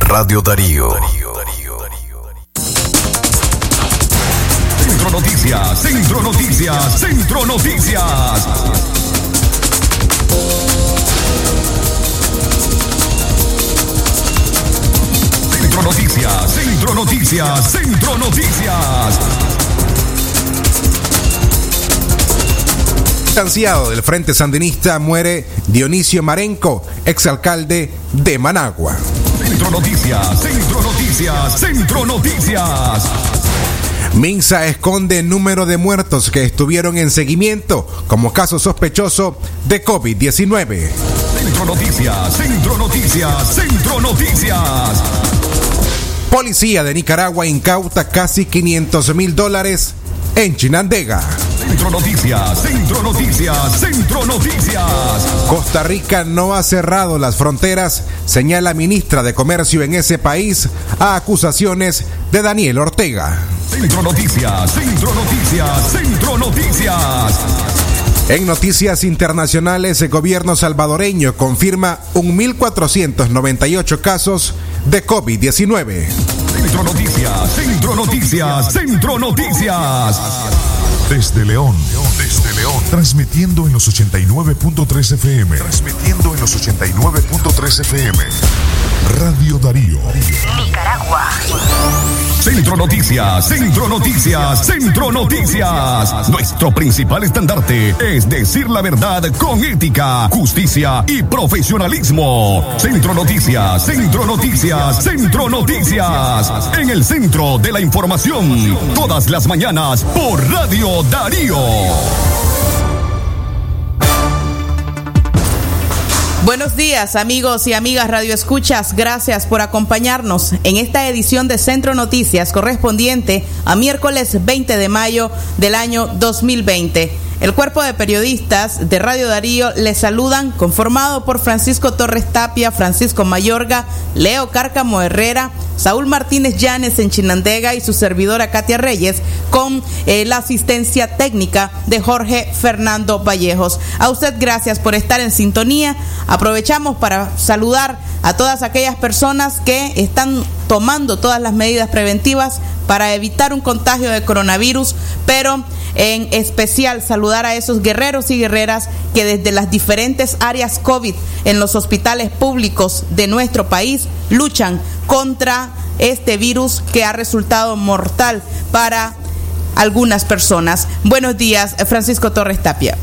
Radio Darío. Centro Noticias, Centro Noticias, Centro Noticias. Centro Noticias, Centro Noticias, Centro Noticias. Distanciado del Frente Sandinista muere Dionisio Marenco, exalcalde de Managua. Centro Noticias, Centro Noticias, Centro Noticias. Minsa esconde número de muertos que estuvieron en seguimiento como caso sospechoso de COVID-19. Centro Noticias, Centro Noticias, Centro Noticias. Policía de Nicaragua incauta casi 500 mil dólares en Chinandega. Centro Noticias, Centro Noticias, Centro Noticias. Costa Rica no ha cerrado las fronteras, señala ministra de Comercio en ese país a acusaciones de Daniel Ortega. Centro Noticias, Centro Noticias, Centro Noticias. En noticias internacionales, el gobierno salvadoreño confirma 1.498 casos de COVID-19. Centro Noticias, Centro Noticias, Centro Noticias. Desde León, desde León, transmitiendo en los 89.3 FM. Transmitiendo en los 89.3 FM. Radio Darío. Nicaragua. Centro Noticias, Centro Noticias, Centro Noticias. Nuestro principal estandarte es decir la verdad con ética, justicia y profesionalismo. Centro Noticias, Centro Noticias, Centro Noticias. En el centro de la información, todas las mañanas por Radio Darío. Buenos días amigos y amigas Radio Escuchas, gracias por acompañarnos en esta edición de Centro Noticias correspondiente a miércoles 20 de mayo del año 2020. El cuerpo de periodistas de Radio Darío les saludan conformado por Francisco Torres Tapia, Francisco Mayorga, Leo Cárcamo Herrera, Saúl Martínez Llanes en Chinandega y su servidora Katia Reyes con eh, la asistencia técnica de Jorge Fernando Vallejos. A usted gracias por estar en sintonía. Aprovechamos para saludar a todas aquellas personas que están tomando todas las medidas preventivas para evitar un contagio de coronavirus, pero en especial saludar a esos guerreros y guerreras que desde las diferentes áreas COVID en los hospitales públicos de nuestro país luchan contra este virus que ha resultado mortal para algunas personas. Buenos días, Francisco Torres Tapia.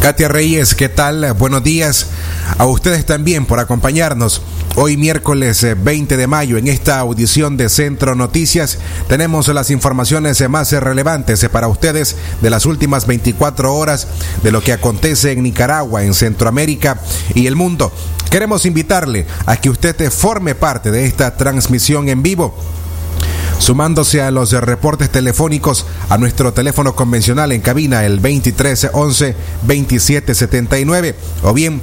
Katia Reyes, ¿qué tal? Buenos días a ustedes también por acompañarnos. Hoy miércoles 20 de mayo en esta audición de Centro Noticias tenemos las informaciones más relevantes para ustedes de las últimas 24 horas de lo que acontece en Nicaragua, en Centroamérica y el mundo. Queremos invitarle a que usted forme parte de esta transmisión en vivo sumándose a los reportes telefónicos a nuestro teléfono convencional en cabina el 23 11 27 79 o bien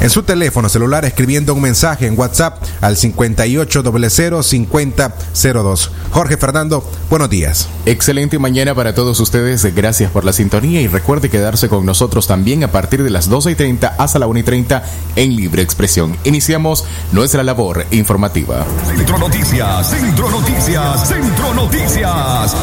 en su teléfono celular escribiendo un mensaje en WhatsApp al 58005002. Jorge Fernando, buenos días. Excelente mañana para todos ustedes. Gracias por la sintonía y recuerde quedarse con nosotros también a partir de las 12 y 30 hasta la 1 y 30 en Libre Expresión. Iniciamos nuestra labor informativa. Centro Noticias, Centro Noticias, Centro Noticias.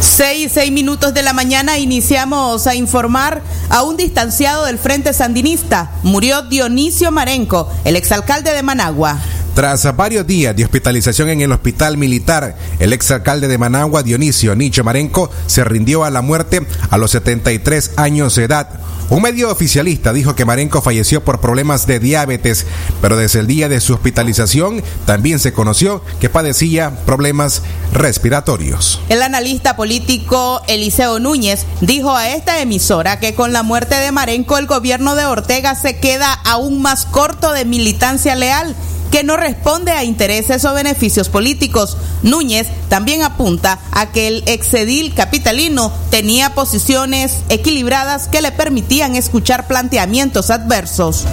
Seis, seis minutos de la mañana iniciamos a informar a un distanciado del Frente Sandinista. Murió Dionisio Marenco, el exalcalde de Managua. Tras varios días de hospitalización en el hospital militar, el exalcalde de Managua, Dionisio Nicho Marenco, se rindió a la muerte a los 73 años de edad. Un medio oficialista dijo que Marenco falleció por problemas de diabetes, pero desde el día de su hospitalización también se conoció que padecía problemas respiratorios. El analista político Eliseo Núñez dijo a esta emisora que con la muerte de Marenco el gobierno de Ortega se queda aún más corto de militancia leal que no responde a intereses o beneficios políticos. Núñez también apunta a que el exedil capitalino tenía posiciones equilibradas que le permitían escuchar planteamientos adversos.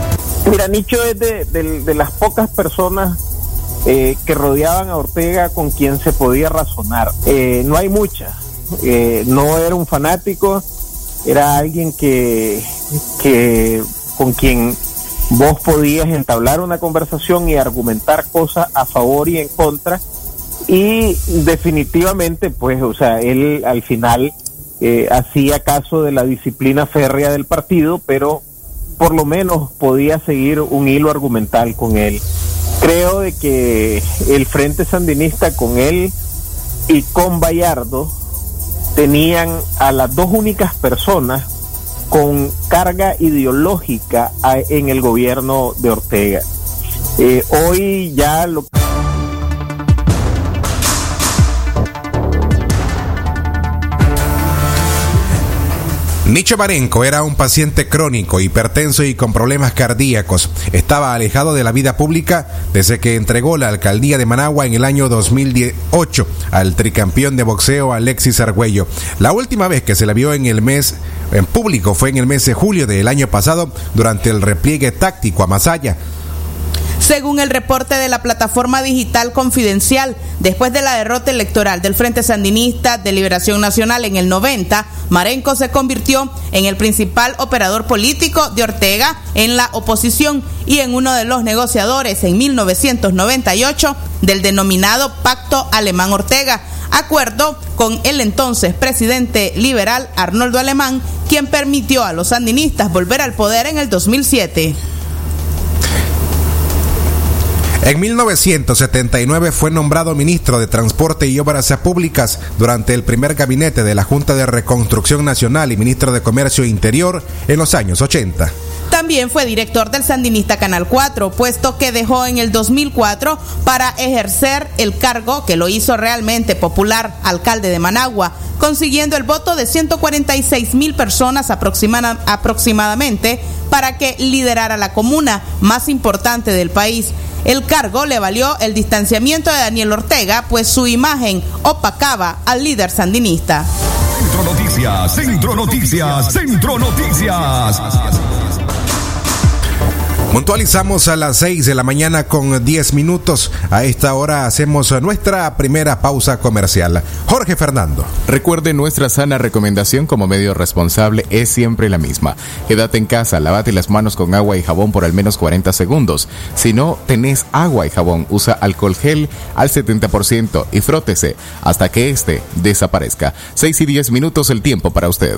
Mira, Nicho es de, las pocas personas eh, que rodeaban a Ortega con quien se podía razonar. Eh, no hay muchas. Eh, no era un fanático, era alguien que, que con quien vos podías entablar una conversación y argumentar cosas a favor y en contra. Y definitivamente pues o sea él al final eh, hacía caso de la disciplina férrea del partido pero por lo menos podía seguir un hilo argumental con él. Creo de que el frente sandinista con él y con Bayardo tenían a las dos únicas personas con carga ideológica en el gobierno de Ortega. Eh, hoy ya lo Nicho Marenco era un paciente crónico, hipertenso y con problemas cardíacos. Estaba alejado de la vida pública desde que entregó la alcaldía de Managua en el año 2008 al tricampeón de boxeo Alexis Argüello. La última vez que se la vio en el mes en público fue en el mes de julio del año pasado durante el repliegue táctico a Masaya. Según el reporte de la plataforma digital confidencial, después de la derrota electoral del Frente Sandinista de Liberación Nacional en el 90, Marenco se convirtió en el principal operador político de Ortega en la oposición y en uno de los negociadores en 1998 del denominado Pacto Alemán Ortega, acuerdo con el entonces presidente liberal Arnoldo Alemán, quien permitió a los sandinistas volver al poder en el 2007. En 1979 fue nombrado ministro de Transporte y Obras Públicas durante el primer gabinete de la Junta de Reconstrucción Nacional y ministro de Comercio Interior en los años 80. También fue director del Sandinista Canal 4, puesto que dejó en el 2004 para ejercer el cargo que lo hizo realmente popular, alcalde de Managua, consiguiendo el voto de 146 mil personas aproximadamente para que liderara la comuna más importante del país. El cargo le valió el distanciamiento de Daniel Ortega, pues su imagen opacaba al líder sandinista. Centro Noticias, Centro Noticias, Centro Noticias. Puntualizamos a las 6 de la mañana con 10 minutos. A esta hora hacemos nuestra primera pausa comercial. Jorge Fernando. Recuerde, nuestra sana recomendación como medio responsable es siempre la misma. Quédate en casa, lavate las manos con agua y jabón por al menos 40 segundos. Si no tenés agua y jabón, usa alcohol gel al 70% y frótese hasta que este desaparezca. 6 y 10 minutos el tiempo para usted.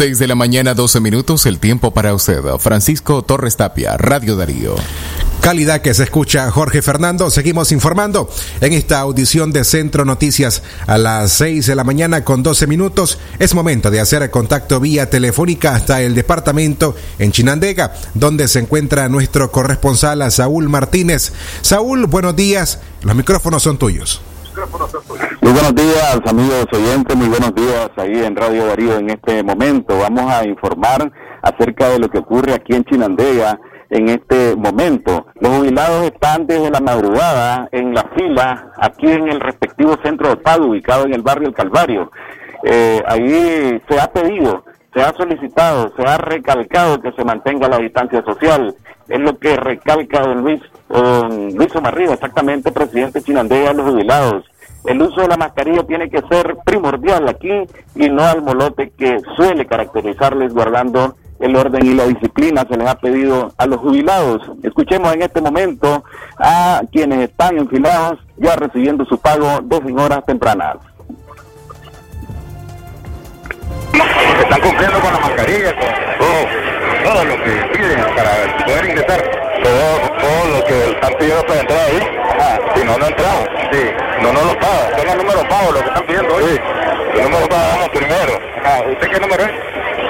Seis de la mañana, 12 minutos, el tiempo para usted. Francisco Torres Tapia, Radio Darío. Calidad que se escucha Jorge Fernando. Seguimos informando en esta audición de Centro Noticias a las 6 de la mañana con 12 minutos. Es momento de hacer contacto vía telefónica hasta el departamento en Chinandega, donde se encuentra nuestro corresponsal Saúl Martínez. Saúl, buenos días. Los micrófonos son tuyos. Muy buenos días, amigos oyentes, muy buenos días ahí en Radio Darío en este momento. Vamos a informar acerca de lo que ocurre aquí en Chinandega en este momento. Los jubilados están desde la madrugada en la fila aquí en el respectivo centro de pago ubicado en el barrio El Calvario. Eh, ahí se ha pedido, se ha solicitado, se ha recalcado que se mantenga la distancia social. Es lo que recalca don Luis, don Luis Omarriba, exactamente presidente Chinandega de los jubilados el uso de la mascarilla tiene que ser primordial aquí y no al molote que suele caracterizarles guardando el orden y la disciplina se les ha pedido a los jubilados. Escuchemos en este momento a quienes están enfilados ya recibiendo su pago desde horas tempranas. Están cumpliendo con la mascarilla, con todo, lo que piden para poder ingresar. Todo, lo que están pidiendo para entrar ahí. Ah, si no, no entramos. Sí. No, no los paga. Son los números pagos lo que están pidiendo hoy. Sí. Los números pagamos primero. Ah, ¿Usted qué número es?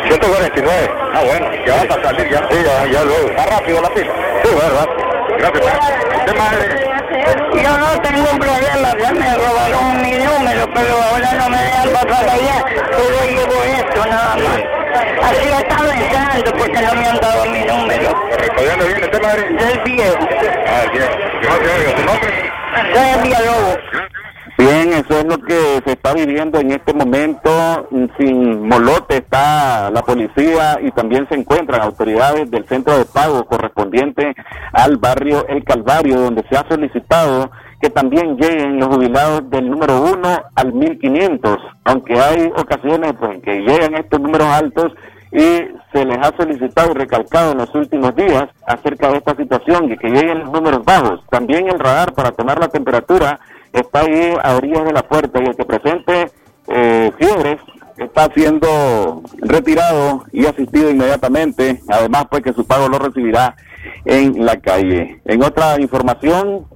149. Ah, bueno, ya va a salir ya. Sí, ya, ya luego. ¿Está rápido la pista? Sí, verdad. Gracias. ¿Usted madre? Yo no tengo un problema, ya me robaron mi número, pero ahora no me dejan pasar allá, solo llevo esto nada más. Así estaba entrando porque no me han dado mi número. ¿De dónde viene usted, madre? Del viejo. Ah, bien. ¿Qué ¿Su nombre? Soy Villalobos. Bien, eso es lo que se está viviendo en este momento. Sin molote está la policía y también se encuentran autoridades del centro de pago correspondiente al barrio El Calvario, donde se ha solicitado que también lleguen los jubilados del número 1 al 1500, aunque hay ocasiones pues, en que llegan estos números altos y se les ha solicitado y recalcado en los últimos días acerca de esta situación y que lleguen los números bajos. También el radar para tomar la temperatura está ahí a orillas de la puerta y el que presente eh, fiebres está siendo retirado y asistido inmediatamente. Además, pues que su pago lo recibirá en la calle. En otra información,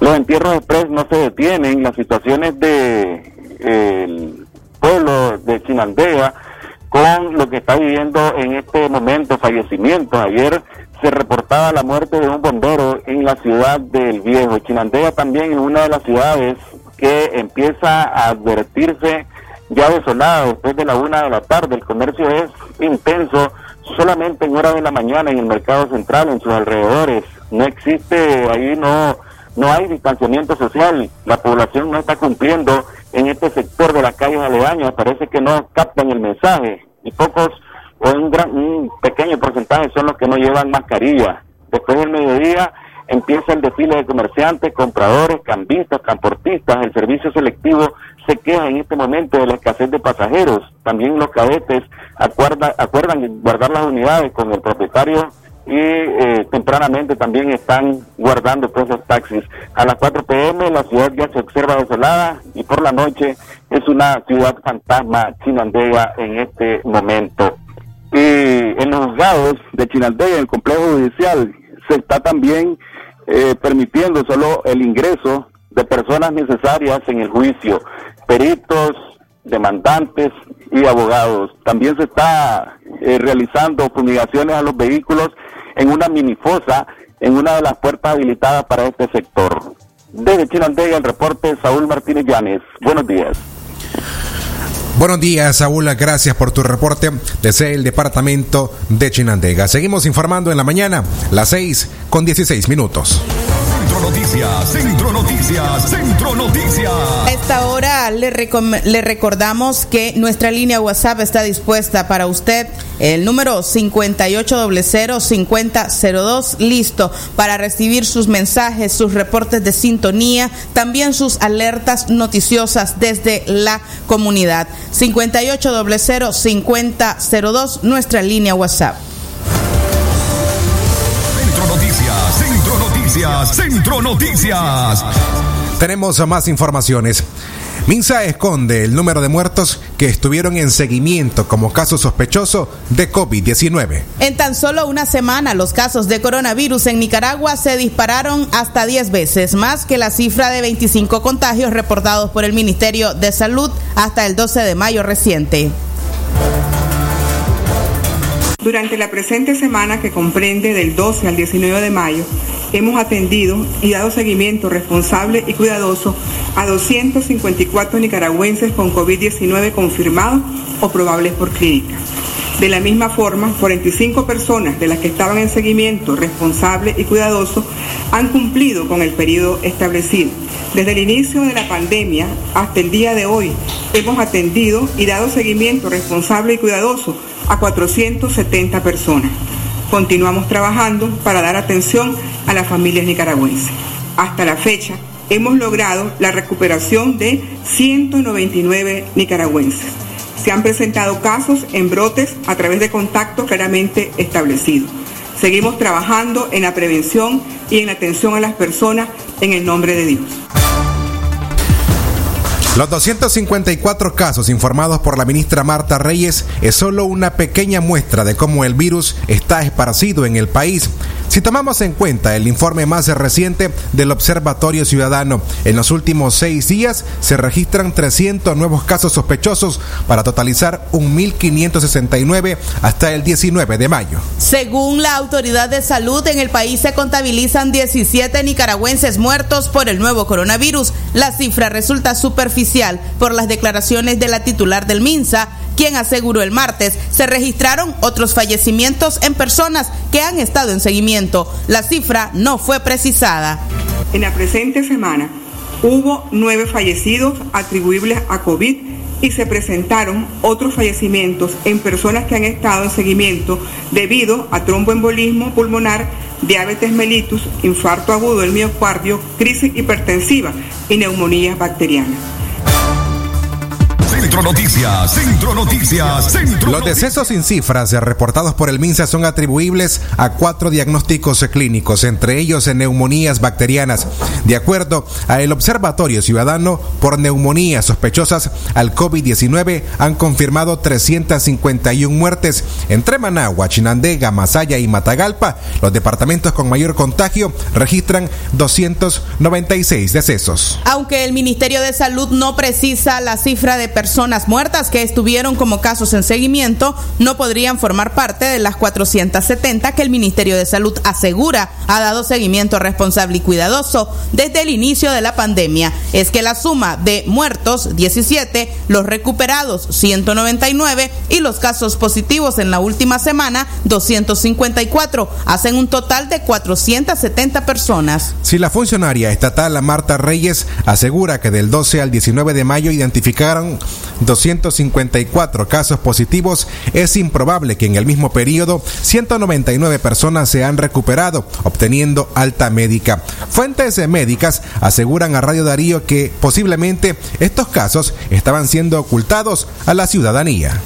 los entierros express no se detienen. Las situaciones de el pueblo de Chinandega con lo que está viviendo en este momento, fallecimientos. Ayer se reportaba la muerte de un bombero en la ciudad del Viejo. Chinandega también es una de las ciudades que empieza a advertirse ya desolada después de la una de la tarde. El comercio es intenso solamente en horas de la mañana en el mercado central, en sus alrededores. No existe, ahí no, no hay distanciamiento social. La población no está cumpliendo en este sector de las calles aledañas. Parece que no captan el mensaje y pocos o un, gran, un pequeño porcentaje son los que no llevan mascarilla. Después del mediodía empieza el desfile de comerciantes, compradores, cambistas, transportistas. El servicio selectivo se queja en este momento de la escasez de pasajeros. También los cadetes acuerda, acuerdan guardar las unidades con el propietario y eh, tempranamente también están guardando todos esos taxis. A las 4 pm la ciudad ya se observa desolada y por la noche es una ciudad fantasma chinandega en este momento. Y en los juzgados de Chinandega, en el complejo judicial, se está también eh, permitiendo solo el ingreso de personas necesarias en el juicio, peritos, demandantes y abogados. También se está eh, realizando fumigaciones a los vehículos en una minifosa en una de las puertas habilitadas para este sector. Desde Chinandega, el reporte Saúl Martínez Llanes. Buenos días. Buenos días, Saúl. Gracias por tu reporte desde el departamento de Chinandega. Seguimos informando en la mañana, las 6 con 16 minutos. Centro Noticias, Centro Noticias, Centro Noticias. A esta hora le, le recordamos que nuestra línea WhatsApp está dispuesta para usted. El número 5800-5002, listo para recibir sus mensajes, sus reportes de sintonía, también sus alertas noticiosas desde la comunidad. 5800-5002, nuestra línea WhatsApp. Noticias, Centro Noticias. Tenemos más informaciones. Minsa esconde el número de muertos que estuvieron en seguimiento como caso sospechoso de COVID-19. En tan solo una semana, los casos de coronavirus en Nicaragua se dispararon hasta 10 veces más que la cifra de 25 contagios reportados por el Ministerio de Salud hasta el 12 de mayo reciente. Durante la presente semana que comprende del 12 al 19 de mayo, hemos atendido y dado seguimiento responsable y cuidadoso a 254 nicaragüenses con COVID-19 confirmados o probables por clínica. De la misma forma, 45 personas de las que estaban en seguimiento responsable y cuidadoso han cumplido con el periodo establecido. Desde el inicio de la pandemia hasta el día de hoy, hemos atendido y dado seguimiento responsable y cuidadoso a 470 personas. Continuamos trabajando para dar atención a las familias nicaragüenses. Hasta la fecha, hemos logrado la recuperación de 199 nicaragüenses. Se han presentado casos en brotes a través de contactos claramente establecidos. Seguimos trabajando en la prevención y en la atención a las personas en el nombre de Dios. Los 254 casos informados por la ministra Marta Reyes es solo una pequeña muestra de cómo el virus está esparcido en el país. Si tomamos en cuenta el informe más reciente del Observatorio Ciudadano, en los últimos seis días se registran 300 nuevos casos sospechosos para totalizar 1.569 hasta el 19 de mayo. Según la autoridad de salud, en el país se contabilizan 17 nicaragüenses muertos por el nuevo coronavirus. La cifra resulta superficial por las declaraciones de la titular del MINSA, quien aseguró el martes se registraron otros fallecimientos en personas que han estado en seguimiento. La cifra no fue precisada. En la presente semana hubo nueve fallecidos atribuibles a COVID y se presentaron otros fallecimientos en personas que han estado en seguimiento debido a tromboembolismo pulmonar, diabetes mellitus, infarto agudo del miocardio, crisis hipertensiva y neumonías bacterianas. Centro Noticias, Centro Noticias, Centro Los decesos sin cifras reportados por el MINSA son atribuibles a cuatro diagnósticos clínicos, entre ellos en neumonías bacterianas. De acuerdo a el Observatorio Ciudadano por neumonías sospechosas al COVID-19 han confirmado 351 muertes entre Managua, Chinandega, Masaya y Matagalpa. Los departamentos con mayor contagio registran 296 decesos. Aunque el Ministerio de Salud no precisa la cifra de personas muertas que estuvieron como casos en seguimiento, no podrían formar parte de las 470 que el Ministerio de Salud asegura ha dado seguimiento responsable y cuidadoso desde el inicio de la pandemia. Es que la suma de muertos, 17, los recuperados, 199 y los casos positivos en la última semana, 254, hacen un total de 470 personas. Si la funcionaria estatal Marta Reyes asegura que del 12 al 19 de mayo identificaron 254 casos positivos, es improbable que en el mismo periodo 199 personas se han recuperado, obteniendo alta médica. Fuentes médicas aseguran a Radio Darío que posiblemente estos casos estaban siendo ocultados a la ciudadanía.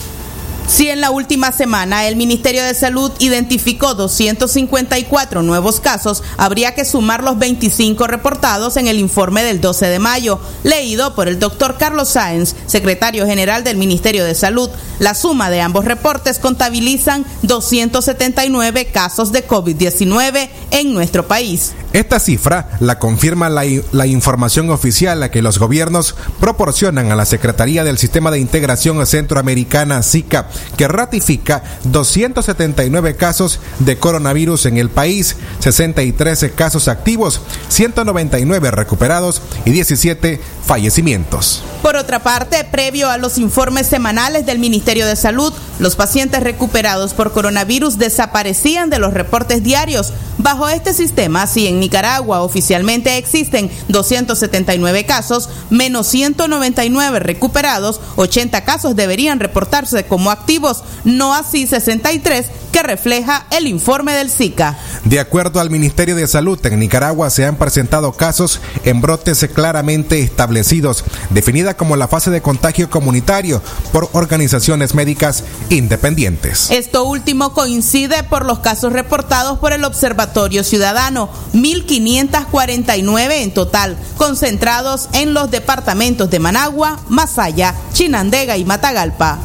Si en la última semana el Ministerio de Salud identificó 254 nuevos casos, habría que sumar los 25 reportados en el informe del 12 de mayo, leído por el doctor Carlos Sáenz, secretario general del Ministerio de Salud. La suma de ambos reportes contabilizan 279 casos de COVID-19 en nuestro país. Esta cifra la confirma la, la, información oficial a que los gobiernos proporcionan a la Secretaría del Sistema de Integración Centroamericana SICA, que ratifica 279 casos de coronavirus en el país, 63 casos activos, 199 recuperados y 17 fallecimientos. Por otra parte, previo a los informes semanales del Ministerio de Salud, los pacientes recuperados por coronavirus desaparecían de los reportes diarios. Bajo este sistema, si en Nicaragua oficialmente existen 279 casos, menos 199 recuperados, 80 casos deberían reportarse como activos, no así 63 que refleja el informe del SICA. De acuerdo al Ministerio de Salud, en Nicaragua se han presentado casos en brotes claramente establecidos, definida como la fase de contagio comunitario por organizaciones médicas independientes. Esto último coincide por los casos reportados por el Observatorio Ciudadano, 1.549 en total, concentrados en los departamentos de Managua, Masaya, Chinandega y Matagalpa.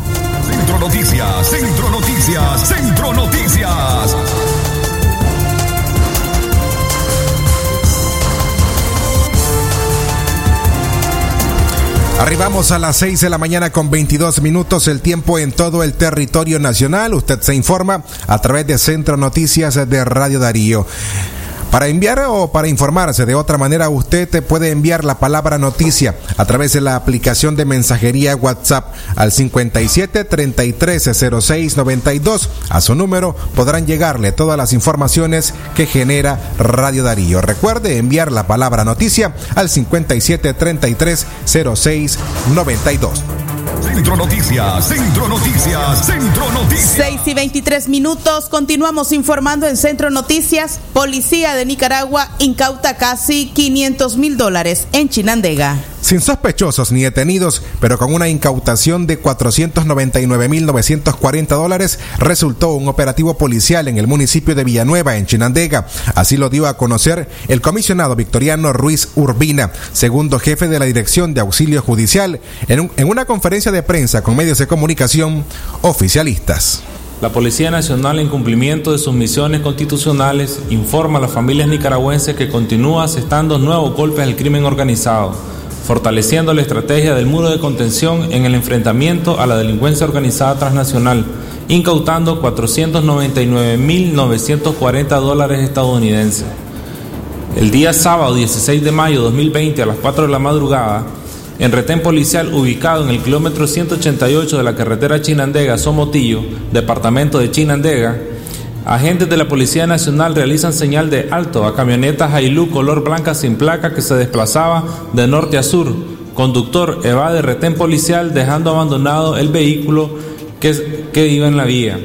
Centro Noticias, Centro Noticias, Centro Noticias. Arribamos a las 6 de la mañana con 22 minutos, el tiempo en todo el territorio nacional. Usted se informa a través de Centro Noticias de Radio Darío. Para enviar o para informarse de otra manera, usted te puede enviar la palabra noticia a través de la aplicación de mensajería WhatsApp al 57 33 06 92. A su número podrán llegarle todas las informaciones que genera Radio Darío. Recuerde enviar la palabra noticia al 57 33 06 92. Centro Noticias, Centro Noticias, Centro Noticias. 6 y 23 minutos, continuamos informando en Centro Noticias. Policía de Nicaragua incauta casi 500 mil dólares en Chinandega. Sin sospechosos ni detenidos, pero con una incautación de 499.940 dólares, resultó un operativo policial en el municipio de Villanueva, en Chinandega. Así lo dio a conocer el comisionado Victoriano Ruiz Urbina, segundo jefe de la Dirección de Auxilio Judicial, en, un, en una conferencia de prensa con medios de comunicación oficialistas. La Policía Nacional, en cumplimiento de sus misiones constitucionales, informa a las familias nicaragüenses que continúa asestando nuevos golpes al crimen organizado fortaleciendo la estrategia del muro de contención en el enfrentamiento a la delincuencia organizada transnacional, incautando 499.940 dólares estadounidenses. El día sábado 16 de mayo de 2020 a las 4 de la madrugada, en retén policial ubicado en el kilómetro 188 de la carretera Chinandega-Somotillo, departamento de Chinandega, Agentes de la Policía Nacional realizan señal de alto a camionetas Hilux color blanca sin placa que se desplazaba de norte a sur. Conductor evade retén policial dejando abandonado el vehículo que, que iba en la vía.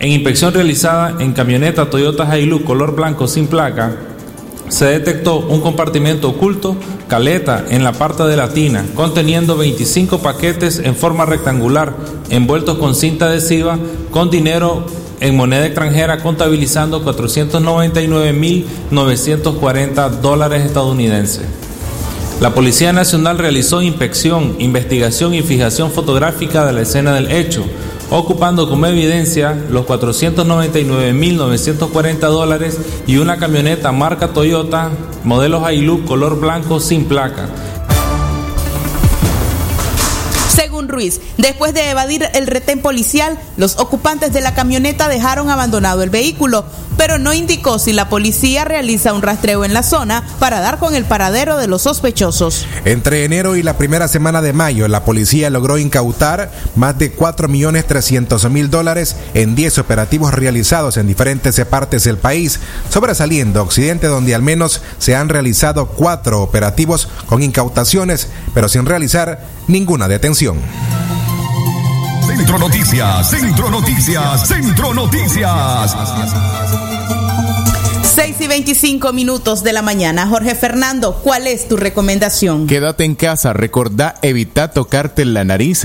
En inspección realizada en camioneta Toyota Hilux color blanco sin placa, se detectó un compartimento oculto, caleta, en la parte de la tina, conteniendo 25 paquetes en forma rectangular, envueltos con cinta adhesiva, con dinero en moneda extranjera contabilizando 499.940 dólares estadounidenses. La Policía Nacional realizó inspección, investigación y fijación fotográfica de la escena del hecho, ocupando como evidencia los 499.940 dólares y una camioneta marca Toyota, modelo Hilux color blanco sin placa, Ruiz, después de evadir el retén policial, los ocupantes de la camioneta dejaron abandonado el vehículo, pero no indicó si la policía realiza un rastreo en la zona para dar con el paradero de los sospechosos. Entre enero y la primera semana de mayo, la policía logró incautar más de 4.300.000 dólares en 10 operativos realizados en diferentes partes del país, sobresaliendo Occidente, donde al menos se han realizado cuatro operativos con incautaciones, pero sin realizar ninguna detención. Centro Noticias, Centro Noticias, Centro Noticias. 6 y 25 minutos de la mañana. Jorge Fernando, ¿cuál es tu recomendación? Quédate en casa, recordá evitar tocarte la nariz,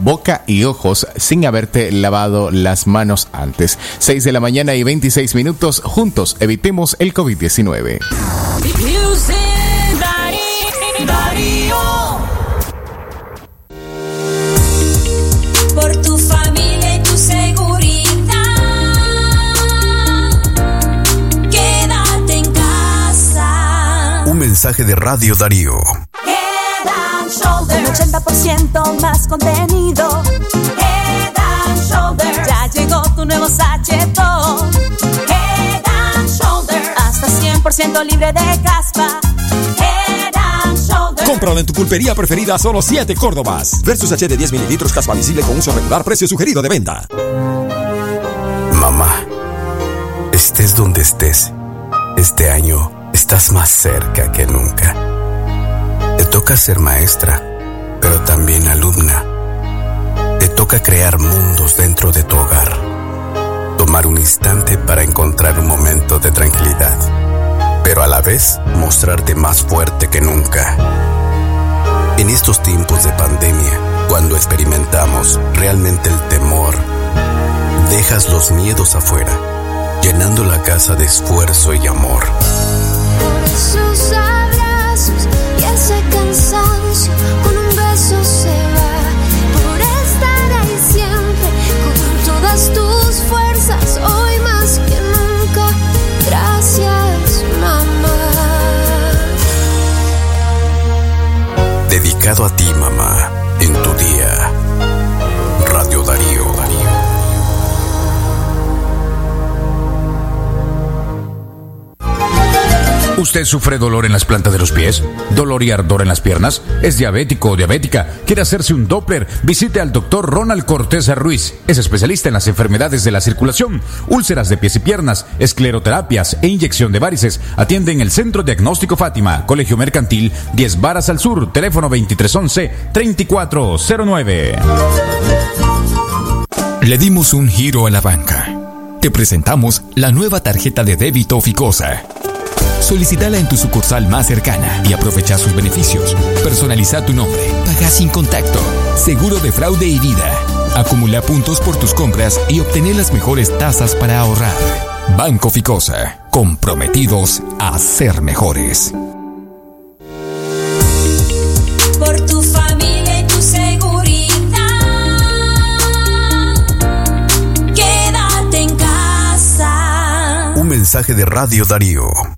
boca y ojos sin haberte lavado las manos antes. 6 de la mañana y 26 minutos, juntos evitemos el COVID-19. Mensaje de Radio Darío. Head and. Un 80% más contenido. Head and Shoulders. Ya llegó tu nuevo sachetón. Head and Shoulders. Hasta 100% libre de caspa. Head and Shoulders. Cómpralo en tu pulpería preferida a solo 7 Córdobas. Versus H de 10 mililitros caspa visible con uso regular, precio sugerido de venta. Mamá, estés donde estés, este año estás más cerca que nunca. Te toca ser maestra, pero también alumna. Te toca crear mundos dentro de tu hogar. Tomar un instante para encontrar un momento de tranquilidad, pero a la vez mostrarte más fuerte que nunca. En estos tiempos de pandemia, cuando experimentamos realmente el temor, dejas los miedos afuera, llenando la casa de esfuerzo y amor. A ti, mamá, en tu día. Radio Darío. ¿Usted sufre dolor en las plantas de los pies? ¿Dolor y ardor en las piernas? ¿Es diabético o diabética? ¿Quiere hacerse un Doppler? Visite al doctor Ronald Cortés Ruiz. Es especialista en las enfermedades de la circulación, úlceras de pies y piernas, escleroterapias e inyección de varices. Atiende en el Centro Diagnóstico Fátima, Colegio Mercantil, 10 Varas al Sur, teléfono 2311-3409. Le dimos un giro a la banca. Te presentamos la nueva tarjeta de débito Ficosa. Solicítala en tu sucursal más cercana y aprovecha sus beneficios. Personaliza tu nombre, paga sin contacto, seguro de fraude y vida. Acumula puntos por tus compras y obtener las mejores tasas para ahorrar. Banco Ficosa, comprometidos a ser mejores. Por tu familia y tu seguridad. Quédate en casa. Un mensaje de Radio Darío.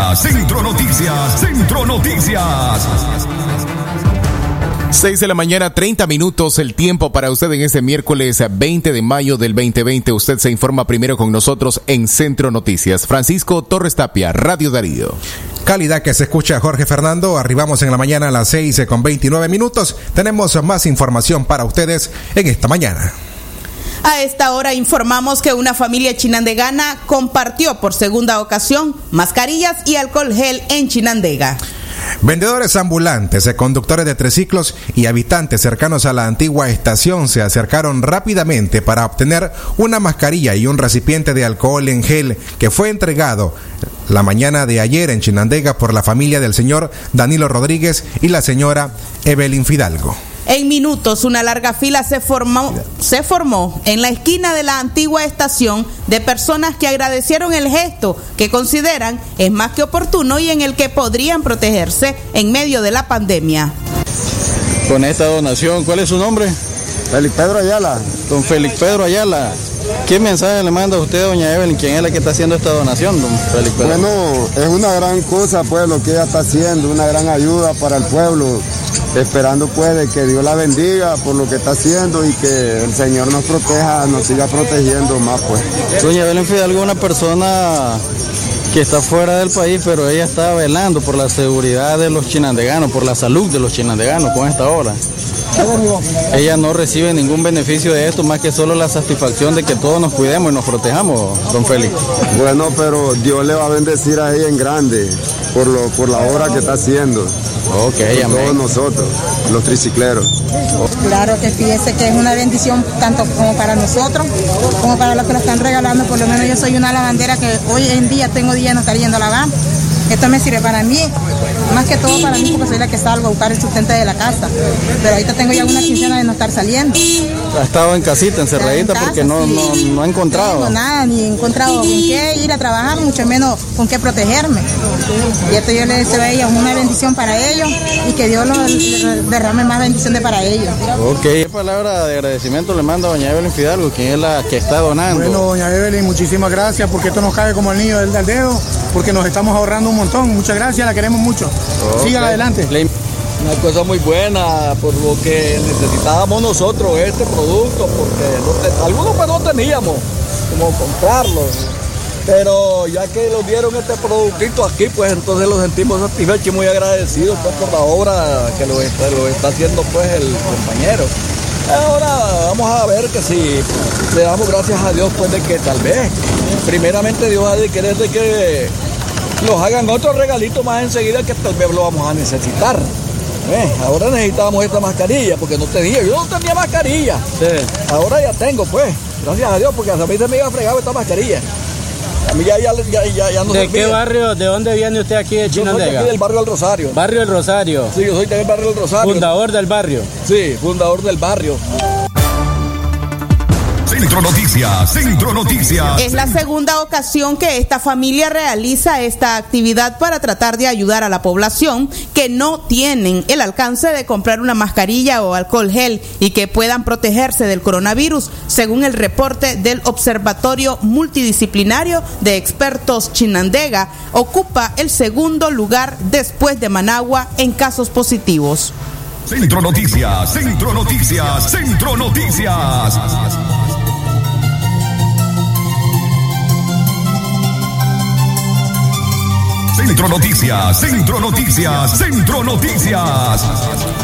Noticias, Centro Noticias, Centro Noticias. 6 de la mañana, 30 minutos, el tiempo para usted en este miércoles 20 de mayo del 2020. Usted se informa primero con nosotros en Centro Noticias. Francisco Torres Tapia, Radio Darío. Calidad que se escucha Jorge Fernando. Arribamos en la mañana a las 6 con 29 minutos. Tenemos más información para ustedes en esta mañana. A esta hora informamos que una familia chinandegana compartió por segunda ocasión mascarillas y alcohol gel en Chinandega. Vendedores ambulantes, eh, conductores de triciclos y habitantes cercanos a la antigua estación se acercaron rápidamente para obtener una mascarilla y un recipiente de alcohol en gel que fue entregado la mañana de ayer en Chinandega por la familia del señor Danilo Rodríguez y la señora Evelyn Fidalgo. En minutos, una larga fila se formó, se formó en la esquina de la antigua estación de personas que agradecieron el gesto que consideran es más que oportuno y en el que podrían protegerse en medio de la pandemia. con esta donación. ¿Cuál es su nombre? Félix Pedro Ayala. Don Félix Pedro Ayala. ¿Qué mensaje le manda a usted, doña Evelyn? ¿Quién es la que está haciendo esta donación, don Félix? Bueno, es una gran cosa, pues, lo que ella está haciendo, una gran ayuda para el pueblo, esperando, pues, de que Dios la bendiga por lo que está haciendo y que el Señor nos proteja, nos siga protegiendo más, pues. Doña Evelyn Fidalgo una persona que está fuera del país, pero ella está velando por la seguridad de los chinandeganos, por la salud de los chinandeganos con esta hora. Ella no recibe ningún beneficio de esto, más que solo la satisfacción de que todos nos cuidemos y nos protejamos, don Félix. Bueno, pero Dios le va a bendecir a ella en grande por, lo, por la obra que está haciendo. Ok, Por amén. todos nosotros, los tricicleros. Claro que fíjese que es una bendición tanto como para nosotros como para los que lo están regalando. Por lo menos yo soy una lavandera que hoy en día tengo día de no estar yendo a lavar. Esto me sirve para mí, más que todo para mí porque soy la que salgo a buscar el sustento de la casa. Pero ahorita tengo ya una quincena de no estar saliendo. Ha estado en casita, encerradita, En casa, porque no, sí. no, no ha encontrado. No tengo nada, ni he encontrado con qué ir a trabajar, mucho menos con qué protegerme. Y esto yo le deseo a ellos una bendición para ellos y que Dios los derrame más bendiciones para ellos. Ok, ¿qué palabra de agradecimiento le manda a doña Evelyn Fidalgo, quien es la que está donando? Bueno, doña Evelyn, muchísimas gracias porque esto nos cae como el niño del, del dedo, porque nos estamos ahorrando un montón. Muchas gracias, la queremos mucho. Ok. Sigan adelante. Una cosa muy buena por lo que necesitábamos nosotros este producto, porque no algunos pues no teníamos como comprarlo. Pero ya que nos dieron este productito aquí, pues entonces lo sentimos satisfechos y muy agradecidos pues, por la obra que lo está, lo está haciendo pues el compañero. Ahora vamos a ver que si le damos gracias a Dios pues de que tal vez, primeramente Dios ha de querer de que nos hagan otro regalito más enseguida que tal vez lo vamos a necesitar. Eh, ahora necesitábamos esta mascarilla porque no tenía, yo no tenía mascarilla. Ahora ya tengo pues, gracias a Dios porque a mí se me iba a fregar esta mascarilla. A mí ya, ya, ya, ya, no ¿De servía. qué barrio, de dónde viene usted aquí de Yo soy Chinandega? aquí del barrio del Rosario. Barrio El Rosario. Sí, yo soy del barrio del Rosario. Fundador del barrio. Sí, fundador del barrio. Centro Noticias, Centro Noticias. Es la segunda ocasión que esta familia realiza esta actividad para tratar de ayudar a la población que no tienen el alcance de comprar una mascarilla o alcohol gel y que puedan protegerse del coronavirus, según el reporte del Observatorio Multidisciplinario de Expertos Chinandega, ocupa el segundo lugar después de Managua en casos positivos. Centro Noticias, Centro Noticias, Centro Noticias. Centro Noticias, Centro Noticias, Centro Noticias.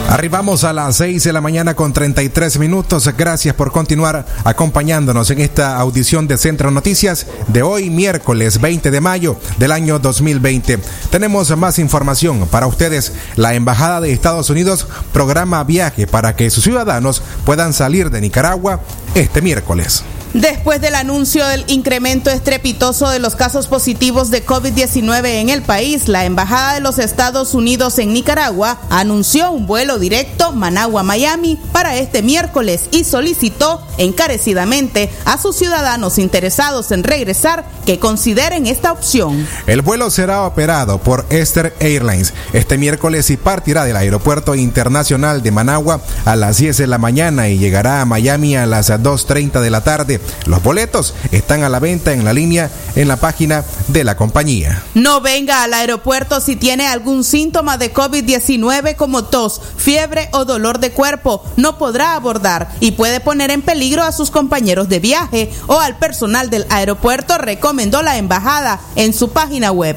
Arribamos a las 6 de la mañana con 33 minutos. Gracias por continuar acompañándonos en esta audición de Centro Noticias de hoy, miércoles 20 de mayo del año 2020. Tenemos más información para ustedes. La Embajada de Estados Unidos programa viaje para que sus ciudadanos puedan salir de Nicaragua este miércoles. Después del anuncio del incremento estrepitoso de los casos positivos de COVID-19 en el país, la Embajada de los Estados Unidos en Nicaragua anunció un vuelo directo Managua-Miami para este miércoles y solicitó encarecidamente a sus ciudadanos interesados en regresar que consideren esta opción. El vuelo será operado por Esther Airlines este miércoles y partirá del Aeropuerto Internacional de Managua a las 10 de la mañana y llegará a Miami a las 2.30 de la tarde. Los boletos están a la venta en la línea en la página de la compañía. No venga al aeropuerto si tiene algún síntoma de COVID-19 como tos, fiebre o dolor de cuerpo. No podrá abordar y puede poner en peligro a sus compañeros de viaje o al personal del aeropuerto, recomendó la embajada en su página web.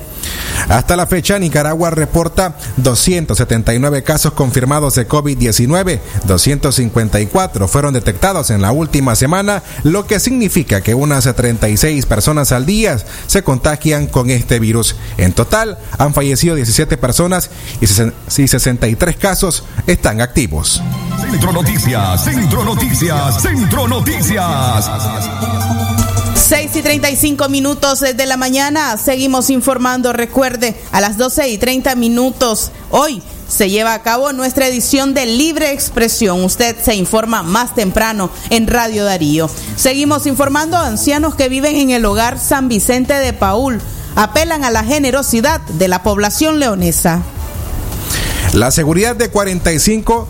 Hasta la fecha, Nicaragua reporta 279 casos confirmados de COVID-19, 254 fueron detectados en la última semana, lo que significa que unas 36 personas al día se contagian con este virus. En total, han fallecido 17 personas y 63 casos están activos. Centro Noticias, Centro Noticias, Centro Noticias. 6 y 35 minutos de la mañana, seguimos informando. Recuerde, a las 12 y 30 minutos hoy se lleva a cabo nuestra edición de Libre Expresión. Usted se informa más temprano en Radio Darío. Seguimos informando a ancianos que viven en el hogar San Vicente de Paul. Apelan a la generosidad de la población leonesa. La seguridad de 45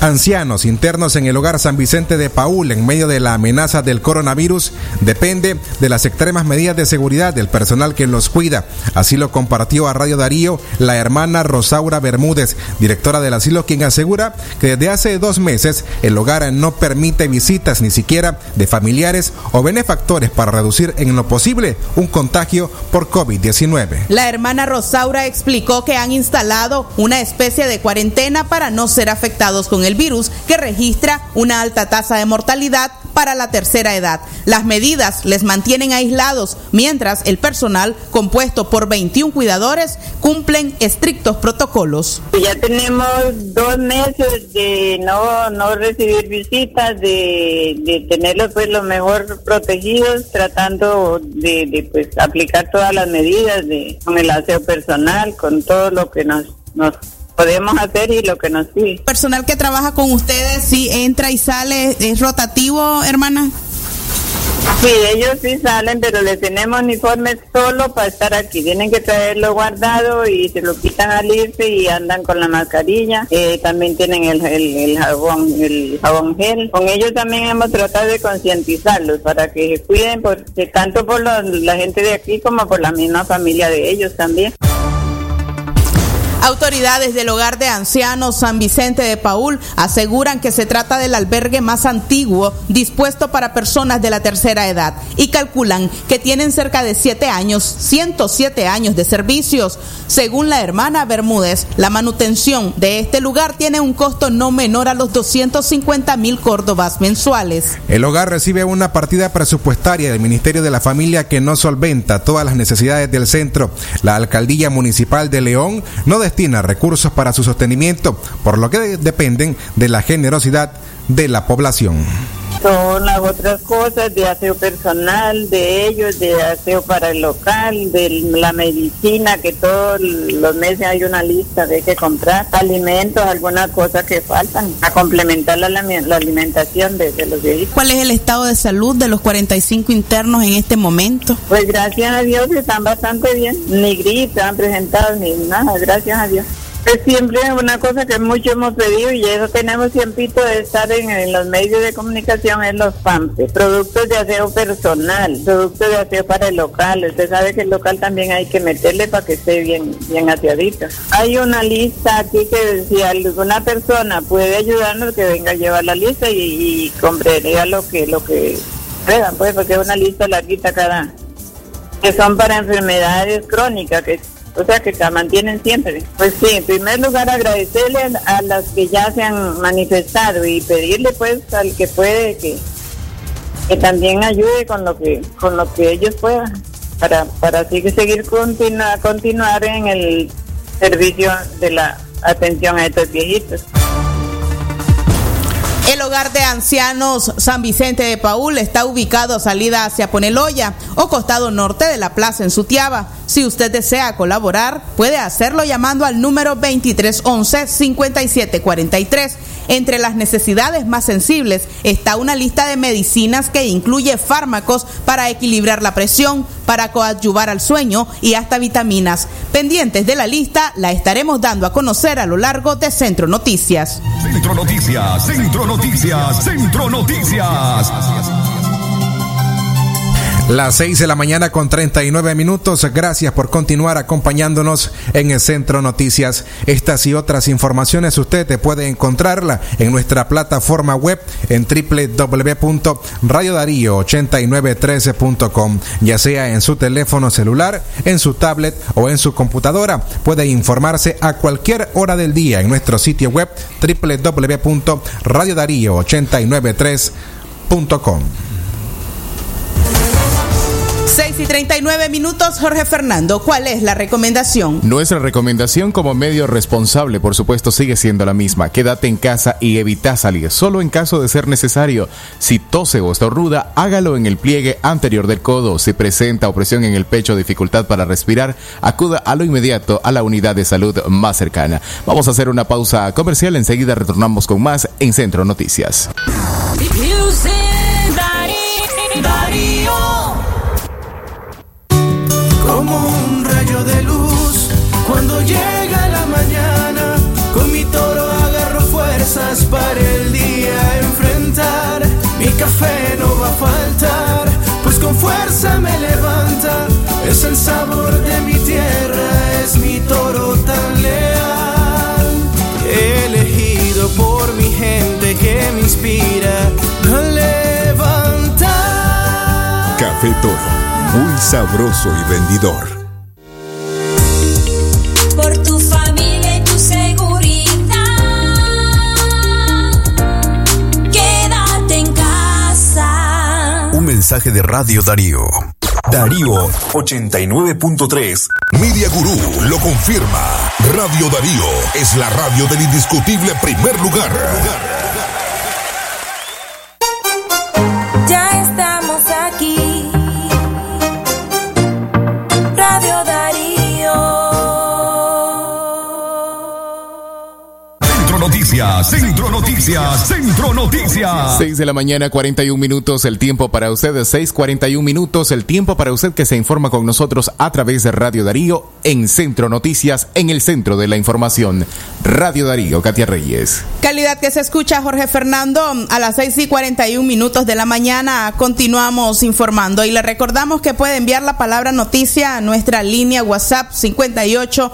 ancianos internos en el hogar San Vicente de Paul en medio de la amenaza del coronavirus depende de las extremas medidas de seguridad del personal que los cuida. Así lo compartió a Radio Darío la hermana Rosaura Bermúdez, directora del asilo, quien asegura que desde hace dos meses el hogar no permite visitas ni siquiera de familiares o benefactores para reducir en lo posible un contagio por COVID-19. La hermana Rosaura explicó que han instalado una especie de cuarentena para no ser afectados con el virus que registra una alta tasa de mortalidad para la tercera edad. Las medidas les mantienen aislados mientras el personal compuesto por 21 cuidadores cumplen estrictos protocolos. Ya tenemos dos meses de no, no recibir visitas, de, de tenerlos pues lo mejor protegidos, tratando de, de, pues aplicar todas las medidas de, con el aseo personal, con todo lo que nos, nos podemos hacer y lo que nos sigue. Personal que trabaja con ustedes, si entra y sale, es rotativo, hermana. Sí, ellos sí salen, pero les tenemos uniformes solo para estar aquí. Tienen que traerlo guardado y se lo quitan al irse y andan con la mascarilla. Eh, también tienen el, el, el, jabón, el jabón gel. Con ellos también hemos tratado de concientizarlos para que se cuiden, porque tanto por los, la gente de aquí como por la misma familia de ellos también. Autoridades del hogar de ancianos San Vicente de Paul aseguran que se trata del albergue más antiguo dispuesto para personas de la tercera edad y calculan que tienen cerca de 7 años, 107 años de servicios. Según la hermana Bermúdez, la manutención de este lugar tiene un costo no menor a los 250 mil córdobas mensuales. El hogar recibe una partida presupuestaria del Ministerio de la Familia que no solventa todas las necesidades del centro. La alcaldía municipal de León no destina recursos para su sostenimiento, por lo que de dependen de la generosidad de la población. Son las otras cosas de aseo personal de ellos, de aseo para el local, de la medicina, que todos los meses hay una lista de que comprar, alimentos, algunas cosas que faltan, a complementar la, la alimentación de, de los viejitos. ¿Cuál es el estado de salud de los 45 internos en este momento? Pues gracias a Dios están bastante bien, ni gripe han presentado ni nada, gracias a Dios. Es siempre una cosa que mucho hemos pedido y eso tenemos tiempito de estar en, los medios de comunicación en los PAMPE. Productos de aseo personal, productos de aseo para el local. Usted sabe que el local también hay que meterle para que esté bien, bien aseadito. Hay una lista aquí que si alguna persona puede ayudarnos que venga a llevar la lista y, y compraría lo que, lo que puedan, pues, porque es una lista larguita cada, que son para enfermedades crónicas, que o sea que se mantienen siempre. Pues sí, en primer lugar agradecerle a las que ya se han manifestado y pedirle pues al que puede que, que también ayude con lo que con lo que ellos puedan para para así seguir continua, continuar en el servicio de la atención a estos viejitos. El hogar de ancianos San Vicente de Paul está ubicado a salida hacia Poneloya o costado norte de la plaza en Sutiaba. Si usted desea colaborar, puede hacerlo llamando al número 2311-5743. Entre las necesidades más sensibles está una lista de medicinas que incluye fármacos para equilibrar la presión, para coadyuvar al sueño y hasta vitaminas. Pendientes de la lista la estaremos dando a conocer a lo largo de Centro Noticias. Centro Noticias, Centro Noticias, Centro Noticias. Las 6 de la mañana con 39 minutos. Gracias por continuar acompañándonos en el Centro Noticias. Estas y otras informaciones usted puede encontrarla en nuestra plataforma web en www.radiodarío8913.com, ya sea en su teléfono celular, en su tablet o en su computadora. Puede informarse a cualquier hora del día en nuestro sitio web www.radiodarío893.com. 6 y 39 minutos, Jorge Fernando, ¿cuál es la recomendación? Nuestra recomendación como medio responsable, por supuesto, sigue siendo la misma. Quédate en casa y evita salir, solo en caso de ser necesario. Si tose o estornuda, hágalo en el pliegue anterior del codo. Si presenta opresión en el pecho, dificultad para respirar, acuda a lo inmediato a la unidad de salud más cercana. Vamos a hacer una pausa comercial, enseguida retornamos con más en Centro Noticias. fe no va a faltar, pues con fuerza me levanta. Es el sabor de mi tierra, es mi toro tan leal. Elegido por mi gente que me inspira a levantar. Café Toro, muy sabroso y vendidor. Mensaje de Radio Darío. Darío 89.3. Media Gurú lo confirma. Radio Darío es la radio del indiscutible primer lugar. Ya estamos aquí. Radio Darío. Centro Noticias, Centro Noticias, Centro Noticias. 6 de la mañana, 41 minutos, el tiempo para usted, 6:41 minutos, el tiempo para usted que se informa con nosotros a través de Radio Darío en Centro Noticias, en el centro de la información. Radio Darío, Katia Reyes. Calidad que se escucha, Jorge Fernando. A las 6 y 41 minutos de la mañana continuamos informando y le recordamos que puede enviar la palabra noticia a nuestra línea WhatsApp 58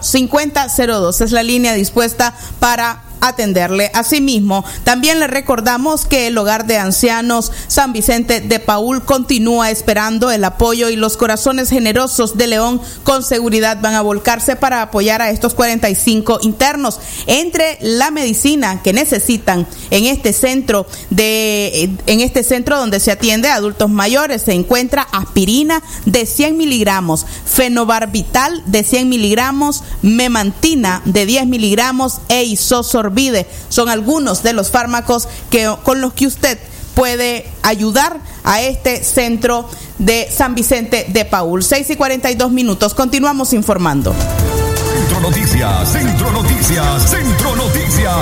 5002. Es la línea dispuesta para atenderle. Asimismo, también le recordamos que el hogar de ancianos San Vicente de Paul continúa esperando el apoyo y los corazones generosos de León con seguridad van a volcarse para apoyar a estos 45 internos. Entre la medicina que necesitan en este centro de en este centro donde se atiende a adultos mayores se encuentra aspirina de 100 miligramos, fenobarbital de 100 miligramos, memantina de 10 miligramos e isosorbide. Son algunos de los fármacos que, con los que usted puede ayudar a este centro de San Vicente de Paul. 6 y 42 minutos. Continuamos informando. Centro Noticias, Centro Noticias, Centro Noticias.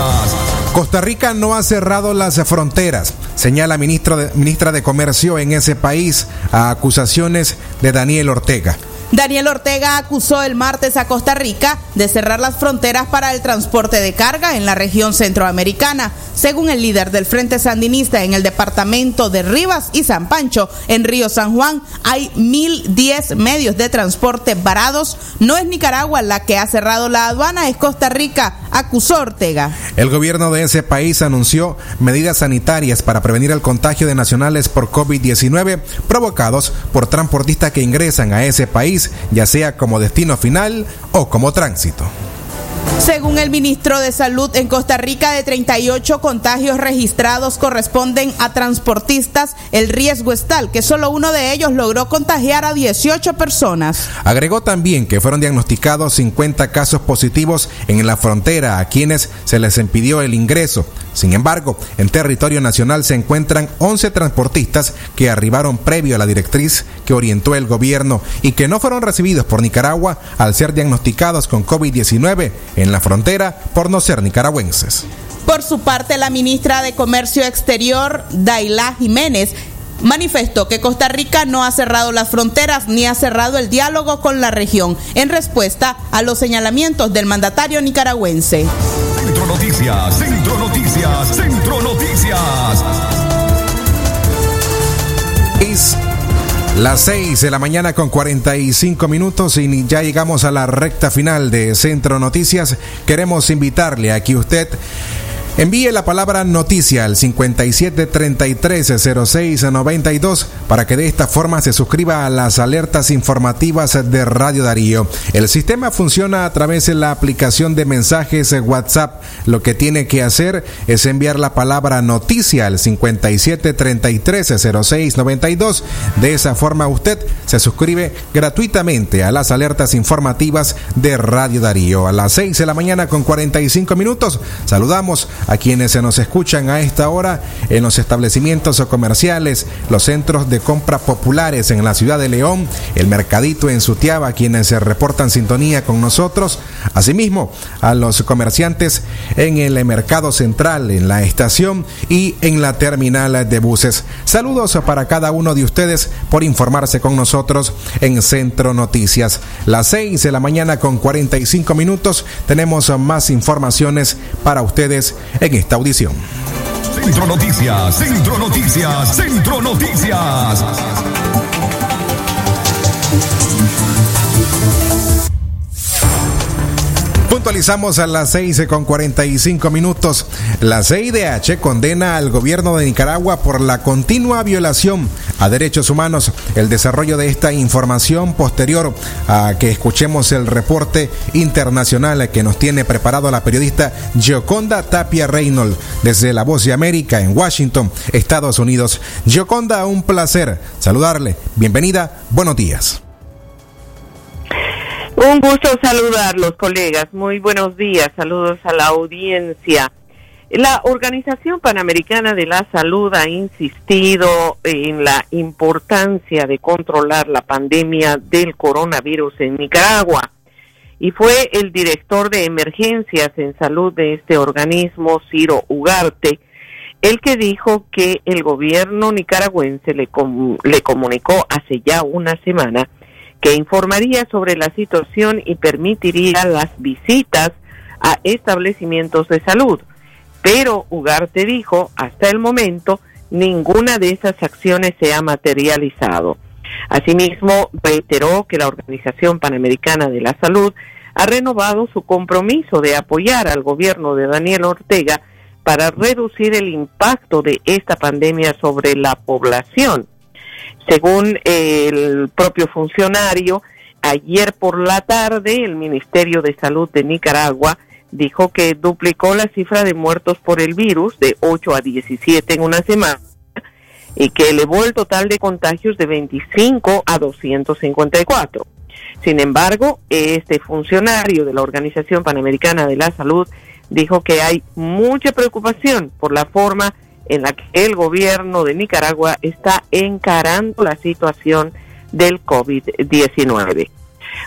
Costa Rica no ha cerrado las fronteras, señala ministro de- ministra de Comercio en ese país a acusaciones de Daniel Ortega. Daniel Ortega acusó el martes a Costa Rica de cerrar las fronteras para el transporte de carga en la región centroamericana. Según el líder del Frente Sandinista en el departamento de Rivas y San Pancho, en Río San Juan, hay 1.010 medios de transporte varados. No es Nicaragua la que ha cerrado la aduana, es Costa Rica, acusó Ortega. El gobierno de ese país anunció medidas sanitarias para prevenir el contagio de nacionales por COVID-19 provocados por transportistas que ingresan a ese país, ya sea como destino final o como tránsito. Según el ministro de Salud, en Costa Rica de 38 contagios registrados corresponden a transportistas. El riesgo es tal que solo uno de ellos logró contagiar a 18 personas. Agregó también que fueron diagnosticados 50 casos positivos en la frontera a quienes se les impidió el ingreso. Sin embargo, en territorio nacional se encuentran 11 transportistas que arribaron previo a la directriz que orientó el gobierno y que no fueron recibidos por Nicaragua al ser diagnosticados con COVID-19 en la frontera por no ser nicaragüenses. Por su parte, la ministra de Comercio Exterior, Daila Jiménez, manifestó que Costa Rica no ha cerrado las fronteras ni ha cerrado el diálogo con la región en respuesta a los señalamientos del mandatario nicaragüense. Centro Noticias, Centro Noticias, Centro Noticias. Es las 6 de la mañana con 45 minutos y ya llegamos a la recta final de Centro Noticias. Queremos invitarle a que usted envíe la palabra noticia al 57330692 para que de esta forma se suscriba a las alertas informativas de Radio Darío. El sistema funciona a través de la aplicación de mensajes WhatsApp. Lo que tiene que hacer es enviar la palabra noticia al 57330692. De esa forma usted se suscribe gratuitamente a las alertas informativas de Radio Darío. A las 6 de la mañana con 45 minutos saludamos a quienes se nos escuchan a esta hora en los establecimientos comerciales, los centros de compra populares en la ciudad de León, el mercadito en Sutiaba, quienes se reportan sintonía con nosotros, asimismo a los comerciantes en el mercado central, en la estación y en la terminal de buses. Saludos para cada uno de ustedes por informarse con nosotros en Centro Noticias. Las 6 de la mañana con 45 minutos tenemos más informaciones para ustedes en esta audición. Centro Noticias, Centro Noticias, Centro Noticias. Actualizamos a las 6 con 45 minutos. La CIDH condena al gobierno de Nicaragua por la continua violación a derechos humanos. El desarrollo de esta información posterior a que escuchemos el reporte internacional que nos tiene preparado la periodista Gioconda Tapia Reynolds desde La Voz de América en Washington, Estados Unidos. Gioconda, un placer saludarle. Bienvenida, buenos días. Un gusto saludarlos, colegas. Muy buenos días. Saludos a la audiencia. La Organización Panamericana de la Salud ha insistido en la importancia de controlar la pandemia del coronavirus en Nicaragua. Y fue el director de emergencias en salud de este organismo, Ciro Ugarte, el que dijo que el gobierno nicaragüense le, com le comunicó hace ya una semana que informaría sobre la situación y permitiría las visitas a establecimientos de salud. Pero Ugarte dijo, hasta el momento, ninguna de esas acciones se ha materializado. Asimismo, reiteró que la Organización Panamericana de la Salud ha renovado su compromiso de apoyar al gobierno de Daniel Ortega para reducir el impacto de esta pandemia sobre la población. Según el propio funcionario, ayer por la tarde el Ministerio de Salud de Nicaragua dijo que duplicó la cifra de muertos por el virus de 8 a 17 en una semana y que elevó el total de contagios de 25 a 254. Sin embargo, este funcionario de la Organización Panamericana de la Salud dijo que hay mucha preocupación por la forma en la que el gobierno de Nicaragua está encarando la situación del COVID-19.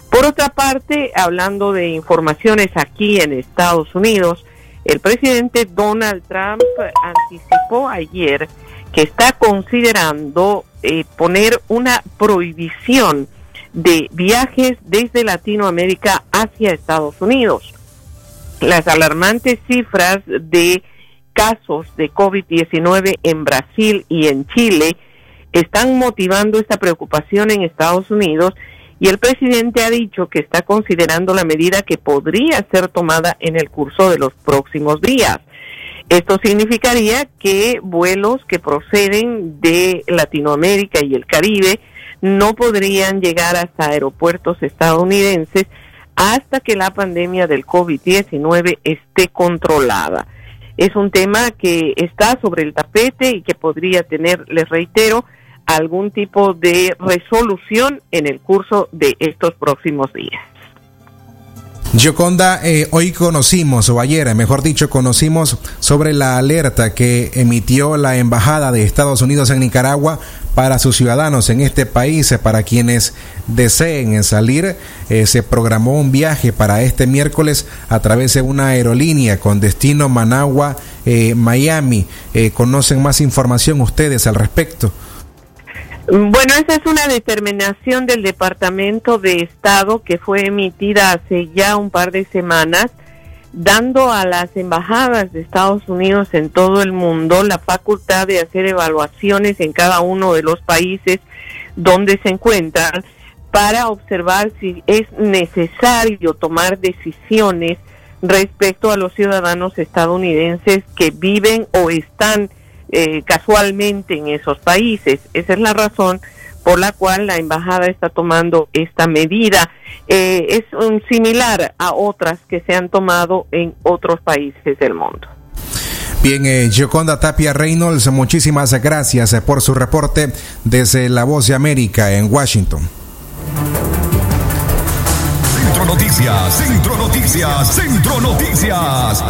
Por otra parte, hablando de informaciones aquí en Estados Unidos, el presidente Donald Trump anticipó ayer que está considerando eh, poner una prohibición de viajes desde Latinoamérica hacia Estados Unidos. Las alarmantes cifras de casos de COVID-19 en Brasil y en Chile están motivando esta preocupación en Estados Unidos y el presidente ha dicho que está considerando la medida que podría ser tomada en el curso de los próximos días. Esto significaría que vuelos que proceden de Latinoamérica y el Caribe no podrían llegar hasta aeropuertos estadounidenses hasta que la pandemia del COVID-19 esté controlada es un tema que está sobre el tapete y que podría tener, les reitero, algún tipo de resolución en el curso de estos próximos días. Yoconda, eh, hoy conocimos, o ayer, mejor dicho, conocimos sobre la alerta que emitió la Embajada de Estados Unidos en Nicaragua para sus ciudadanos en este país, eh, para quienes deseen salir. Eh, se programó un viaje para este miércoles a través de una aerolínea con destino Managua, Miami. ¿Conocen más información ustedes al respecto? Bueno, esa es una determinación del Departamento de Estado que fue emitida hace ya un par de semanas, dando a las embajadas de Estados Unidos en todo el mundo la facultad de hacer evaluaciones en cada uno de los países donde se encuentran para observar si es necesario tomar decisiones respecto a los ciudadanos estadounidenses que viven o están eh, casualmente en esos países. Esa es la razón por la cual la embajada está tomando esta medida. Eh, es un, similar a otras que se han tomado en otros países del mundo. Bien, eh, Gioconda Tapia Reynolds, muchísimas gracias por su reporte desde La Voz de América en Washington. Noticias, Centro Noticias, Centro Noticias.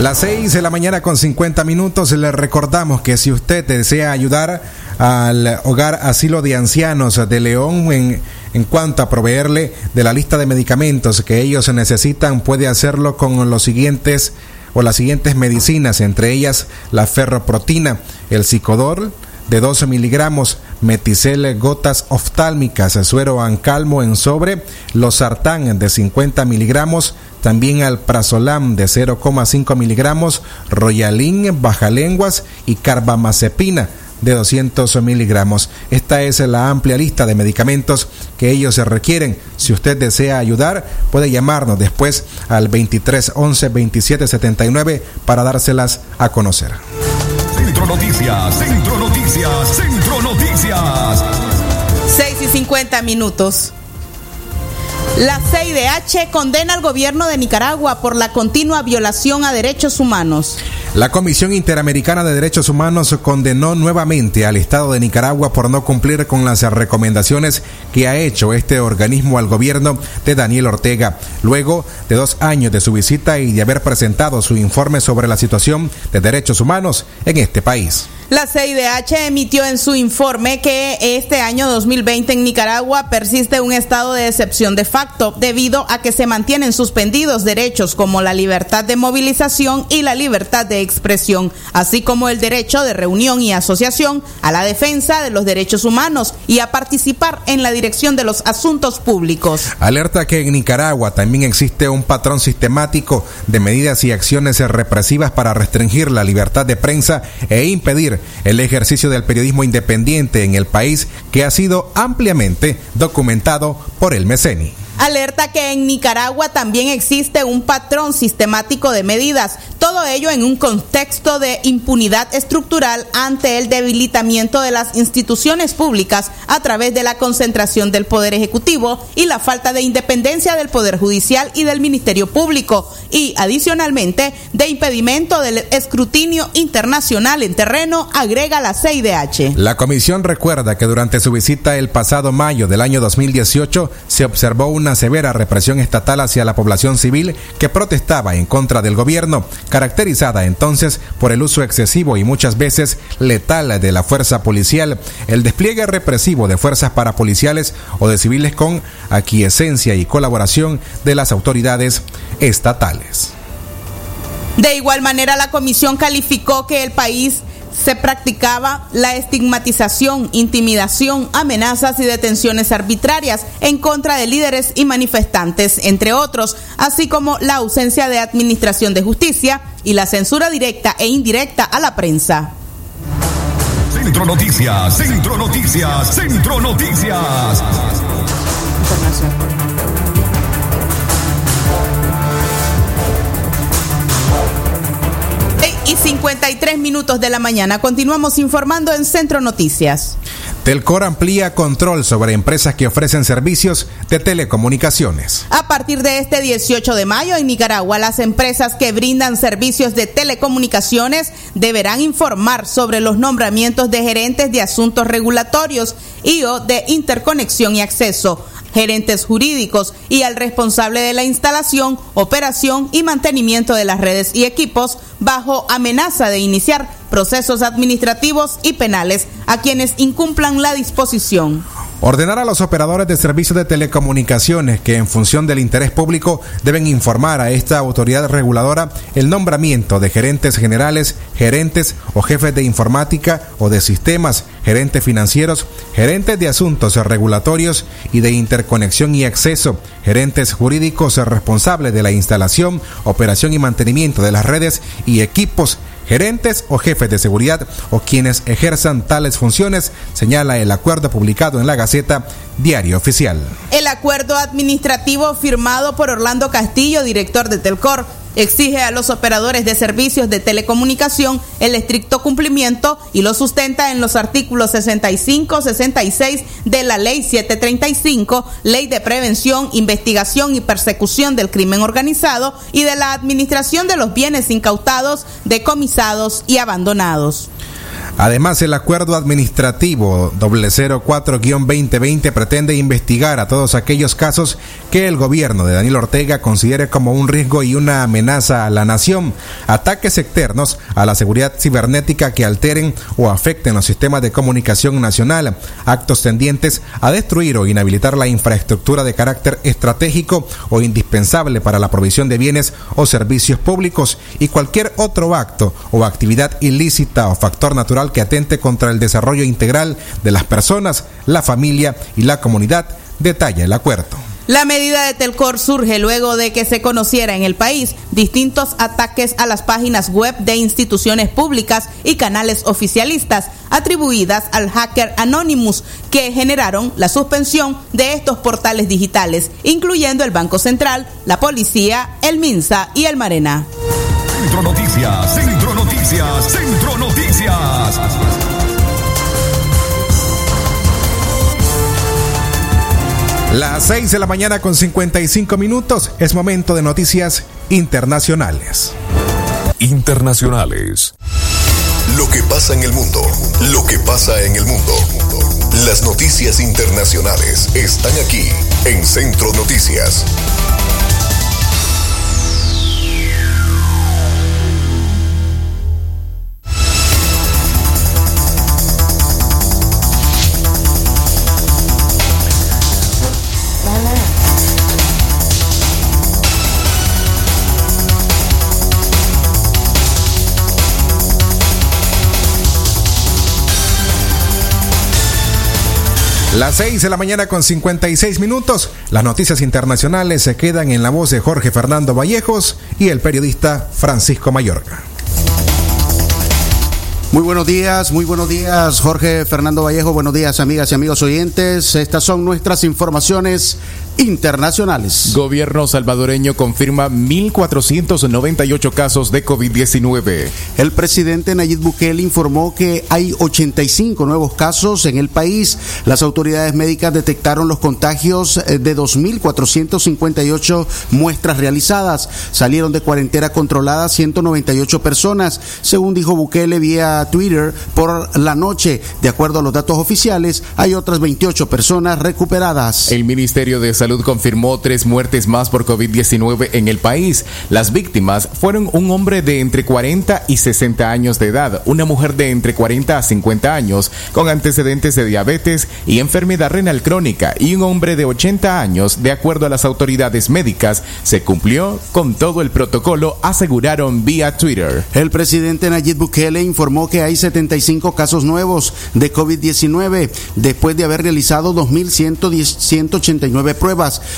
Las 6 de la mañana con 50 minutos le recordamos que si usted desea ayudar al hogar asilo de ancianos de León en, en cuanto a proveerle de la lista de medicamentos que ellos necesitan, puede hacerlo con los siguientes o las siguientes medicinas, entre ellas la ferroprotina, el psicodor, de 12 miligramos, meticel gotas oftálmicas, suero ancalmo en sobre, los sartán de 50 miligramos, también alprazolam de 0,5 miligramos, royalín, bajalenguas y carbamazepina de 200 miligramos. Esta es la amplia lista de medicamentos que ellos se requieren. Si usted desea ayudar, puede llamarnos después al 23 11 27 79 para dárselas a conocer. Centro Noticias, Centro Noticias, Centro Noticias. 6 y 50 minutos. La CIDH condena al gobierno de Nicaragua por la continua violación a derechos humanos. La Comisión Interamericana de Derechos Humanos condenó nuevamente al Estado de Nicaragua por no cumplir con las recomendaciones que ha hecho este organismo al gobierno de Daniel Ortega, luego de dos años de su visita y de haber presentado su informe sobre la situación de derechos humanos en este país. La CIDH emitió en su informe que este año 2020 en Nicaragua persiste un estado de excepción de facto debido a que se mantienen suspendidos derechos como la libertad de movilización y la libertad de expresión, así como el derecho de reunión y asociación, a la defensa de los derechos humanos y a participar en la dirección de los asuntos públicos. Alerta que en Nicaragua también existe un patrón sistemático de medidas y acciones represivas para restringir la libertad de prensa e impedir el ejercicio del periodismo independiente en el país que ha sido ampliamente documentado por el Meceni. Alerta que en Nicaragua también existe un patrón sistemático de medidas, todo ello en un contexto de impunidad estructural ante el debilitamiento de las instituciones públicas a través de la concentración del Poder Ejecutivo y la falta de independencia del Poder Judicial y del Ministerio Público, y adicionalmente de impedimento del escrutinio internacional en terreno, agrega la CIDH. La comisión recuerda que durante su visita el pasado mayo del año 2018 se observó una severa represión estatal hacia la población civil que protestaba en contra del gobierno, caracterizada entonces por el uso excesivo y muchas veces letal de la fuerza policial, el despliegue represivo de fuerzas parapoliciales o de civiles con aquiescencia y colaboración de las autoridades estatales. De igual manera, la comisión calificó que el país se practicaba la estigmatización, intimidación, amenazas y detenciones arbitrarias en contra de líderes y manifestantes, entre otros, así como la ausencia de administración de justicia y la censura directa e indirecta a la prensa. Centro Noticias, Centro Noticias, Centro Noticias. 53 minutos de la mañana. Continuamos informando en Centro Noticias. Telcor amplía control sobre empresas que ofrecen servicios de telecomunicaciones. A partir de este 18 de mayo en Nicaragua, las empresas que brindan servicios de telecomunicaciones deberán informar sobre los nombramientos de gerentes de asuntos regulatorios y o de interconexión y acceso gerentes jurídicos y al responsable de la instalación, operación y mantenimiento de las redes y equipos bajo amenaza de iniciar procesos administrativos y penales a quienes incumplan la disposición. Ordenar a los operadores de servicios de telecomunicaciones que en función del interés público deben informar a esta autoridad reguladora el nombramiento de gerentes generales, gerentes o jefes de informática o de sistemas, gerentes financieros, gerentes de asuntos regulatorios y de interconexión y acceso, gerentes jurídicos responsables de la instalación, operación y mantenimiento de las redes y equipos gerentes o jefes de seguridad o quienes ejerzan tales funciones, señala el acuerdo publicado en la Gaceta Diario Oficial. El acuerdo administrativo firmado por Orlando Castillo, director de Telcor, exige a los operadores de servicios de telecomunicación el estricto cumplimiento y lo sustenta en los artículos 65, 66 de la Ley 735, Ley de Prevención, Investigación y Persecución del Crimen Organizado y de la Administración de los Bienes Incautados, decomisados y abandonados. Además, el acuerdo administrativo 004-2020 pretende investigar a todos aquellos casos que el gobierno de Daniel Ortega considere como un riesgo y una amenaza a la nación, ataques externos a la seguridad cibernética que alteren o afecten los sistemas de comunicación nacional, actos tendientes a destruir o inhabilitar la infraestructura de carácter estratégico o indispensable para la provisión de bienes o servicios públicos y cualquier otro acto o actividad ilícita o factor natural que atente contra el desarrollo integral de las personas, la familia y la comunidad, detalla el acuerdo. La medida de Telcor surge luego de que se conociera en el país distintos ataques a las páginas web de instituciones públicas y canales oficialistas atribuidas al hacker Anonymous que generaron la suspensión de estos portales digitales, incluyendo el Banco Central, la Policía, el MINSA y el Marena. Centro Noticias, Centro Noticias, Centro Noticias. Las 6 de la mañana con 55 minutos es momento de noticias internacionales. Internacionales. Lo que pasa en el mundo, lo que pasa en el mundo. Las noticias internacionales están aquí en Centro Noticias. Las 6 de la mañana con 56 minutos. Las noticias internacionales se quedan en la voz de Jorge Fernando Vallejos y el periodista Francisco Mayorga. Muy buenos días, muy buenos días, Jorge Fernando Vallejo. Buenos días, amigas y amigos oyentes. Estas son nuestras informaciones internacionales. Gobierno salvadoreño confirma 1.498 casos de COVID-19. El presidente Nayib Bukele informó que hay 85 nuevos casos en el país. Las autoridades médicas detectaron los contagios eh, de 2.458 muestras realizadas. Salieron de cuarentena controlada 198 personas, según dijo Bukele vía Twitter por la noche. De acuerdo a los datos oficiales, hay otras 28 personas recuperadas. El Ministerio de Salud confirmó tres muertes más por COVID-19 en el país. Las víctimas fueron un hombre de entre 40 y 60 años de edad, una mujer de entre 40 a 50 años con antecedentes de diabetes y enfermedad renal crónica y un hombre de 80 años, de acuerdo a las autoridades médicas, se cumplió con todo el protocolo, aseguraron vía Twitter. El presidente Nayib Bukele informó que hay 75 casos nuevos de COVID-19 después de haber realizado 2.189 pruebas.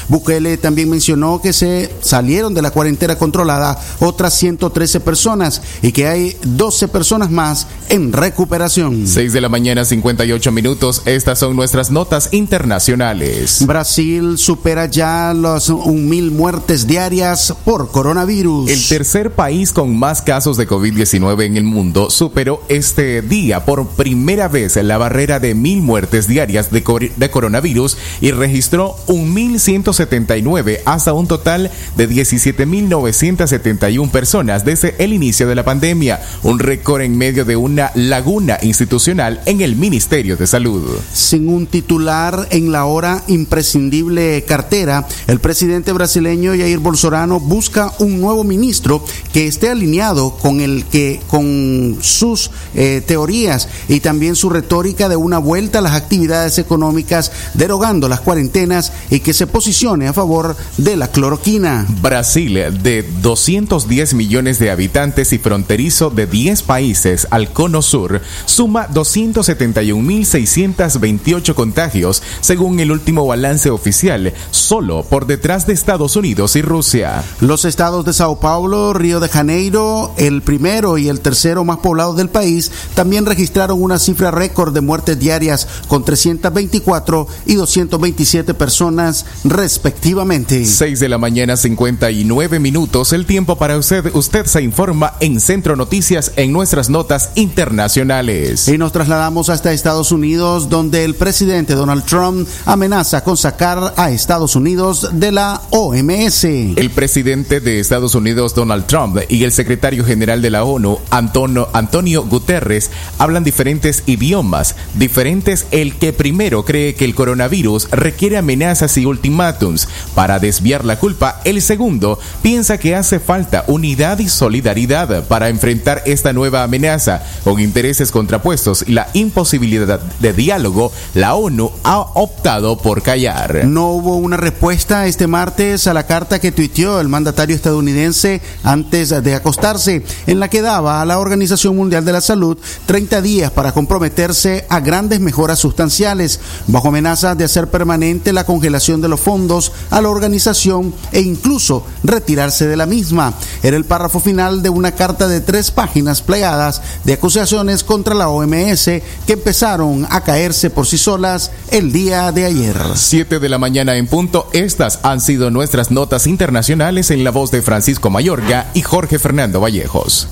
Bukele también mencionó que se salieron de la cuarentena controlada otras 113 personas y que hay 12 personas más en recuperación. 6 de la mañana, 58 minutos. Estas son nuestras notas internacionales. Brasil supera ya las 1.000 muertes diarias por coronavirus. El tercer país con más casos de COVID-19 en el mundo superó este día por primera vez la barrera de mil muertes diarias de, cor de coronavirus y registró un 1.179 hasta un total de 17.971 personas desde el inicio de la pandemia, un récord en medio de una laguna institucional en el Ministerio de Salud. Sin un titular en la hora imprescindible cartera, el presidente brasileño Jair Bolsonaro busca un nuevo ministro que esté alineado con el que con sus eh, teorías y también su retórica de una vuelta a las actividades económicas, derogando las cuarentenas y que se posicione a favor de la cloroquina. Brasil, de 210 millones de habitantes y fronterizo de 10 países al cono sur, suma 271.628 contagios, según el último balance oficial, solo por detrás de Estados Unidos y Rusia. Los estados de Sao Paulo, Río de Janeiro, el primero y el tercero más poblado del país, también registraron una cifra récord de muertes diarias con 324 y 227 personas respectivamente. 6 de la mañana 59 minutos, el tiempo para usted. Usted se informa en Centro Noticias en nuestras notas internacionales. Y nos trasladamos hasta Estados Unidos, donde el presidente Donald Trump amenaza con sacar a Estados Unidos de la OMS. El presidente de Estados Unidos, Donald Trump, y el secretario general de la ONU, Antonio, Antonio Guterres, hablan diferentes idiomas, diferentes el que primero cree que el coronavirus requiere amenazas y ultimátums para desviar la culpa, el segundo piensa que hace falta unidad y solidaridad para enfrentar esta nueva amenaza con intereses contrapuestos y la imposibilidad de diálogo, la ONU ha optado por callar. No hubo una respuesta este martes a la carta que tuiteó el mandatario estadounidense antes de acostarse, en la que daba a la Organización Mundial de la Salud 30 días para comprometerse a grandes mejoras sustanciales, bajo amenaza de hacer permanente la congelación de de los fondos a la organización e incluso retirarse de la misma. Era el párrafo final de una carta de tres páginas plegadas de acusaciones contra la OMS que empezaron a caerse por sí solas el día de ayer. 7 de la mañana en punto. Estas han sido nuestras notas internacionales en la voz de Francisco Mayorga y Jorge Fernando Vallejos.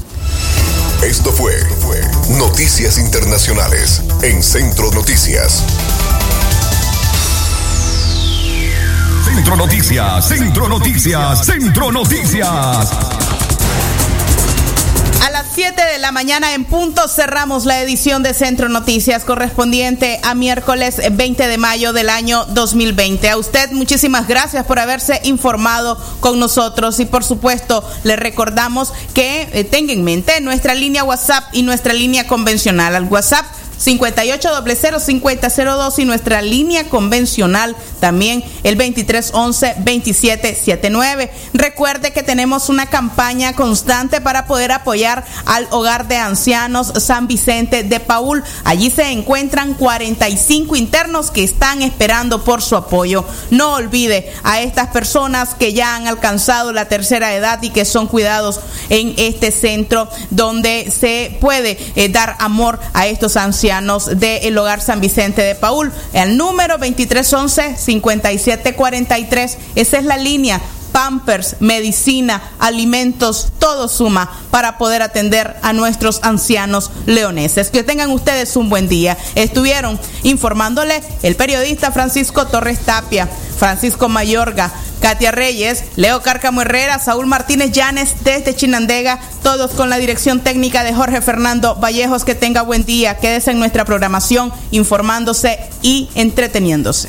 Esto fue, fue Noticias Internacionales en Centro Noticias. Centro Noticias, Centro Noticias, Centro Noticias. A las 7 de la mañana en punto cerramos la edición de Centro Noticias correspondiente a miércoles 20 de mayo del año 2020. A usted muchísimas gracias por haberse informado con nosotros y por supuesto le recordamos que eh, tenga en mente nuestra línea WhatsApp y nuestra línea convencional al WhatsApp 5800-5002 y nuestra línea convencional también el 2311-2779. Recuerde que tenemos una campaña constante para poder apoyar al hogar de ancianos San Vicente de Paul. Allí se encuentran 45 internos que están esperando por su apoyo. No olvide a estas personas que ya han alcanzado la tercera edad y que son cuidados en este centro donde se puede eh, dar amor a estos ancianos del Hogar San Vicente de Paul. El número 2311-5743, esa es la línea. Pampers, medicina, alimentos, todo suma para poder atender a nuestros ancianos leoneses. Que tengan ustedes un buen día. Estuvieron informándole el periodista Francisco Torres Tapia, Francisco Mayorga, Katia Reyes, Leo Cárcamo Herrera, Saúl Martínez Llanes desde Chinandega, todos con la dirección técnica de Jorge Fernando Vallejos. Que tenga buen día, quédese en nuestra programación informándose y entreteniéndose.